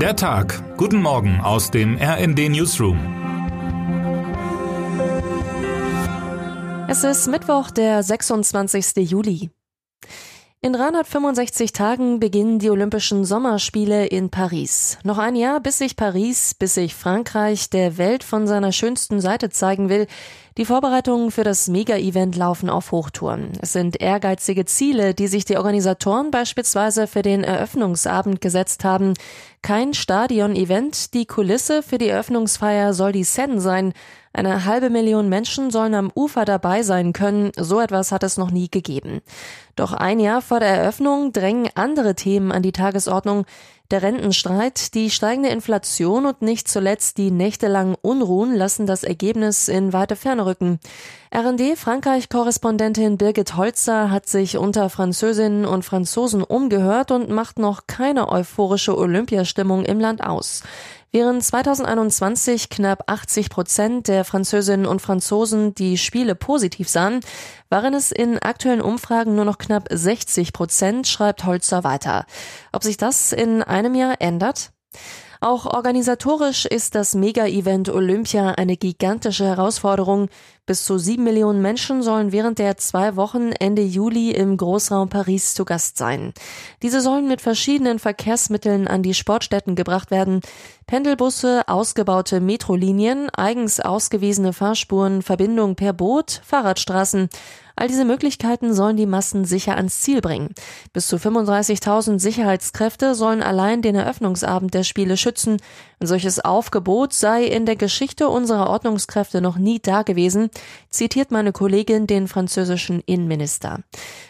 Der Tag. Guten Morgen aus dem RND Newsroom. Es ist Mittwoch, der 26. Juli. In 365 Tagen beginnen die Olympischen Sommerspiele in Paris. Noch ein Jahr, bis sich Paris, bis sich Frankreich der Welt von seiner schönsten Seite zeigen will. Die Vorbereitungen für das Mega-Event laufen auf Hochtouren. Es sind ehrgeizige Ziele, die sich die Organisatoren beispielsweise für den Eröffnungsabend gesetzt haben. Kein Stadion-Event, die Kulisse für die Eröffnungsfeier soll die Seine sein. Eine halbe Million Menschen sollen am Ufer dabei sein können. So etwas hat es noch nie gegeben. Doch ein Jahr vor der Eröffnung drängen andere Themen an die Tagesordnung. Der Rentenstreit, die steigende Inflation und nicht zuletzt die nächtelangen Unruhen lassen das Ergebnis in weite Ferne rücken. RD Frankreich-Korrespondentin Birgit Holzer hat sich unter Französinnen und Franzosen umgehört und macht noch keine euphorische Olympiastimmung im Land aus. Während 2021 knapp 80 Prozent der Französinnen und Franzosen die Spiele positiv sahen, waren es in aktuellen Umfragen nur noch knapp 60 Prozent, schreibt Holzer weiter. Ob sich das in einem Jahr ändert? Auch organisatorisch ist das Mega-Event Olympia eine gigantische Herausforderung. Bis zu sieben Millionen Menschen sollen während der zwei Wochen Ende Juli im Großraum Paris zu Gast sein. Diese sollen mit verschiedenen Verkehrsmitteln an die Sportstätten gebracht werden. Pendelbusse, ausgebaute Metrolinien, eigens ausgewiesene Fahrspuren, Verbindung per Boot, Fahrradstraßen. All diese Möglichkeiten sollen die Massen sicher ans Ziel bringen. Bis zu 35.000 Sicherheitskräfte sollen allein den Eröffnungsabend der Spiele schützen. Ein solches Aufgebot sei in der Geschichte unserer Ordnungskräfte noch nie dagewesen, zitiert meine Kollegin den französischen Innenminister.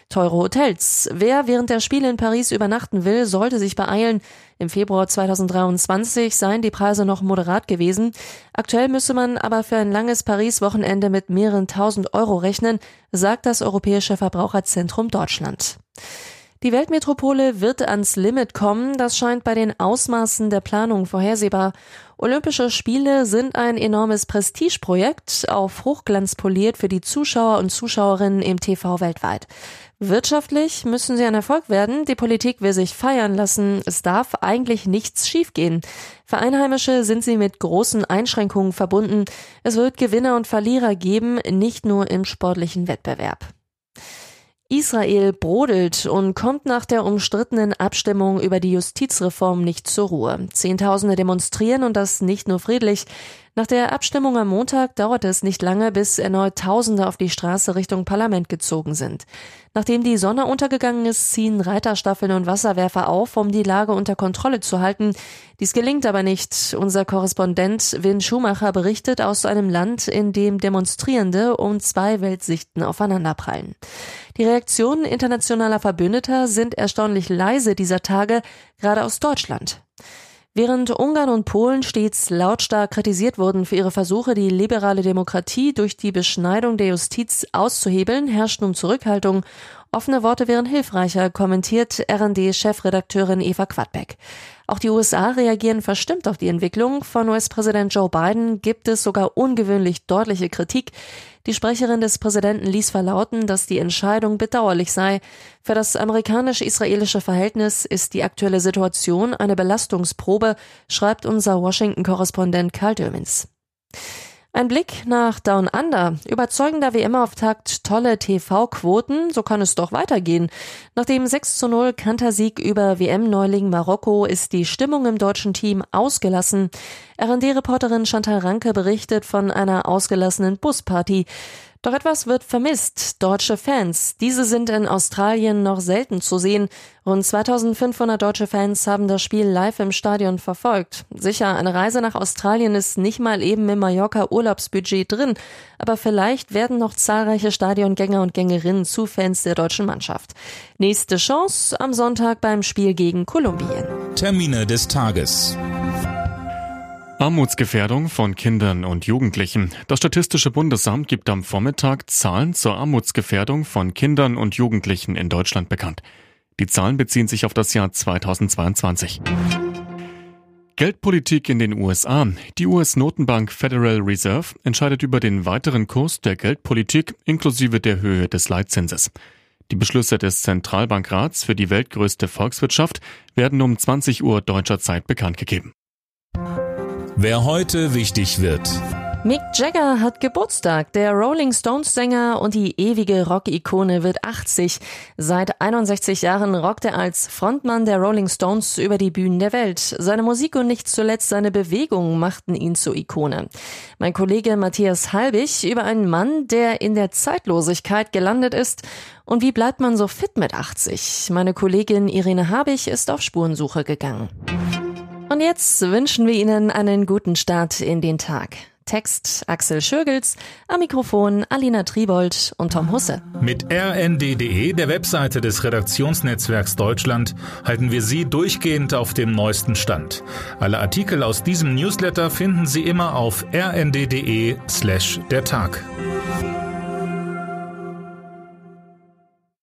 Teure Hotels. Wer während der Spiele in Paris übernachten will, sollte sich beeilen. Im Februar 2023 seien die Preise noch moderat gewesen. Aktuell müsse man aber für ein langes Paris-Wochenende mit mehreren tausend Euro rechnen, sagt das Europäische Verbraucherzentrum Deutschland. Die Weltmetropole wird ans Limit kommen, das scheint bei den Ausmaßen der Planung vorhersehbar. Olympische Spiele sind ein enormes Prestigeprojekt, auf Hochglanz poliert für die Zuschauer und Zuschauerinnen im TV weltweit. Wirtschaftlich müssen sie ein Erfolg werden, die Politik will sich feiern lassen, es darf eigentlich nichts schiefgehen. Für Einheimische sind sie mit großen Einschränkungen verbunden, es wird Gewinner und Verlierer geben, nicht nur im sportlichen Wettbewerb. Israel brodelt und kommt nach der umstrittenen Abstimmung über die Justizreform nicht zur Ruhe. Zehntausende demonstrieren und das nicht nur friedlich. Nach der Abstimmung am Montag dauerte es nicht lange, bis erneut Tausende auf die Straße Richtung Parlament gezogen sind. Nachdem die Sonne untergegangen ist, ziehen Reiterstaffeln und Wasserwerfer auf, um die Lage unter Kontrolle zu halten. Dies gelingt aber nicht. Unser Korrespondent Win Schumacher berichtet aus einem Land, in dem Demonstrierende um zwei Weltsichten aufeinanderprallen. Die Reaktionen internationaler Verbündeter sind erstaunlich leise dieser Tage, gerade aus Deutschland. Während Ungarn und Polen stets lautstark kritisiert wurden für ihre Versuche, die liberale Demokratie durch die Beschneidung der Justiz auszuhebeln, herrscht nun Zurückhaltung. Offene Worte wären hilfreicher, kommentiert RD-Chefredakteurin Eva Quadbeck. Auch die USA reagieren verstimmt auf die Entwicklung. Von US-Präsident Joe Biden gibt es sogar ungewöhnlich deutliche Kritik. Die Sprecherin des Präsidenten ließ verlauten, dass die Entscheidung bedauerlich sei. Für das amerikanisch-israelische Verhältnis ist die aktuelle Situation eine Belastungsprobe, schreibt unser Washington-Korrespondent Karl Dömens. Ein Blick nach Down Under. Überzeugender WM-Auftakt, tolle TV-Quoten, so kann es doch weitergehen. Nach dem 6 zu 0 Kantersieg über WM-Neuling Marokko ist die Stimmung im deutschen Team ausgelassen. RD-Reporterin Chantal Ranke berichtet von einer ausgelassenen Busparty. Doch etwas wird vermisst. Deutsche Fans. Diese sind in Australien noch selten zu sehen. Rund 2500 deutsche Fans haben das Spiel live im Stadion verfolgt. Sicher, eine Reise nach Australien ist nicht mal eben im Mallorca Urlaubsbudget drin. Aber vielleicht werden noch zahlreiche Stadiongänger und Gängerinnen zu Fans der deutschen Mannschaft. Nächste Chance am Sonntag beim Spiel gegen Kolumbien. Termine des Tages. Armutsgefährdung von Kindern und Jugendlichen. Das Statistische Bundesamt gibt am Vormittag Zahlen zur Armutsgefährdung von Kindern und Jugendlichen in Deutschland bekannt. Die Zahlen beziehen sich auf das Jahr 2022. Geldpolitik in den USA. Die US-Notenbank Federal Reserve entscheidet über den weiteren Kurs der Geldpolitik inklusive der Höhe des Leitzinses. Die Beschlüsse des Zentralbankrats für die weltgrößte Volkswirtschaft werden um 20 Uhr deutscher Zeit bekannt gegeben. Wer heute wichtig wird. Mick Jagger hat Geburtstag. Der Rolling Stones Sänger und die ewige Rock-Ikone wird 80. Seit 61 Jahren rockt er als Frontmann der Rolling Stones über die Bühnen der Welt. Seine Musik und nicht zuletzt seine Bewegungen machten ihn zur Ikone. Mein Kollege Matthias Halbig über einen Mann, der in der Zeitlosigkeit gelandet ist. Und wie bleibt man so fit mit 80? Meine Kollegin Irene Habig ist auf Spurensuche gegangen. Und jetzt wünschen wir Ihnen einen guten Start in den Tag. Text Axel Schürgels, am Mikrofon Alina Tribold und Tom Husse. Mit rnd.de, der Webseite des Redaktionsnetzwerks Deutschland, halten wir Sie durchgehend auf dem neuesten Stand. Alle Artikel aus diesem Newsletter finden Sie immer auf rnd.de slash der Tag.